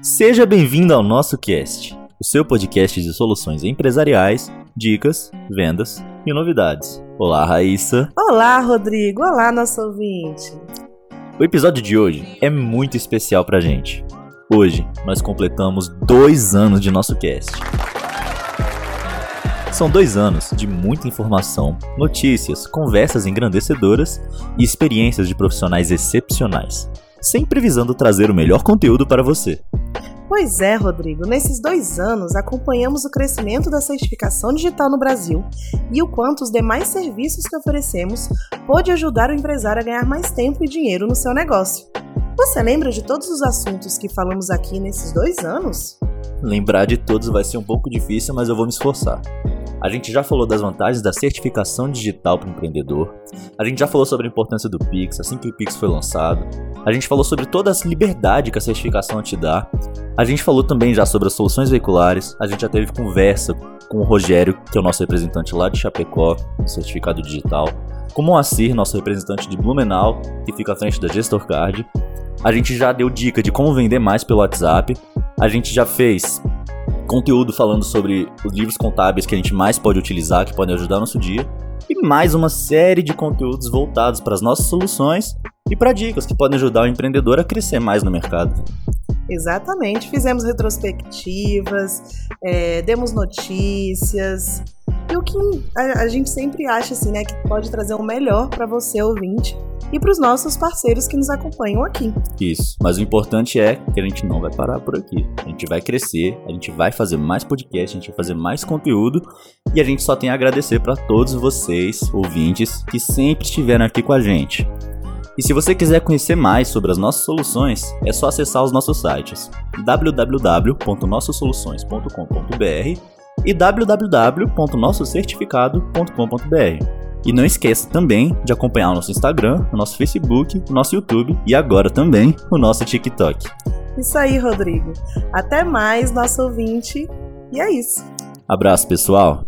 Seja bem-vindo ao nosso cast, o seu podcast de soluções empresariais, dicas, vendas e novidades. Olá, Raíssa. Olá, Rodrigo. Olá, nosso ouvinte. O episódio de hoje é muito especial pra gente. Hoje nós completamos dois anos de nosso cast. São dois anos de muita informação, notícias, conversas engrandecedoras e experiências de profissionais excepcionais, sempre visando trazer o melhor conteúdo para você. Pois é, Rodrigo, nesses dois anos acompanhamos o crescimento da certificação digital no Brasil e o quanto os demais serviços que oferecemos pôde ajudar o empresário a ganhar mais tempo e dinheiro no seu negócio. Você lembra de todos os assuntos que falamos aqui nesses dois anos? Lembrar de todos vai ser um pouco difícil, mas eu vou me esforçar. A gente já falou das vantagens da certificação digital para o empreendedor. A gente já falou sobre a importância do Pix assim que o Pix foi lançado. A gente falou sobre toda a liberdade que a certificação te dá. A gente falou também já sobre as soluções veiculares. A gente já teve conversa com o Rogério, que é o nosso representante lá de Chapecó, no certificado digital. Com o Moacir, nosso representante de Blumenau, que fica à frente da Gestor Card. A gente já deu dica de como vender mais pelo WhatsApp. A gente já fez conteúdo falando sobre os livros contábeis que a gente mais pode utilizar, que podem ajudar nosso dia, e mais uma série de conteúdos voltados para as nossas soluções e para dicas que podem ajudar o empreendedor a crescer mais no mercado. Exatamente, fizemos retrospectivas, é, demos notícias, e o que a, a, gente sempre acha assim, né, que pode trazer o melhor para você ouvinte e para os nossos parceiros que nos acompanham aqui. Isso, mas o importante é que a gente não vai parar por aqui. A gente vai crescer, a gente vai fazer mais podcast, a gente vai fazer mais conteúdo e a gente só tem a agradecer para todos vocês, ouvintes, que sempre estiveram aqui com a gente. E se você quiser conhecer mais sobre as nossas soluções, é só acessar os nossos sites www.nossosoluções.com.br e www.nossocertificado.com.br. E não esqueça também de acompanhar o nosso Instagram, o nosso Facebook, o nosso YouTube e agora também o nosso TikTok. Isso aí, Rodrigo. Até mais, nosso ouvinte. E é isso. Abraço, pessoal.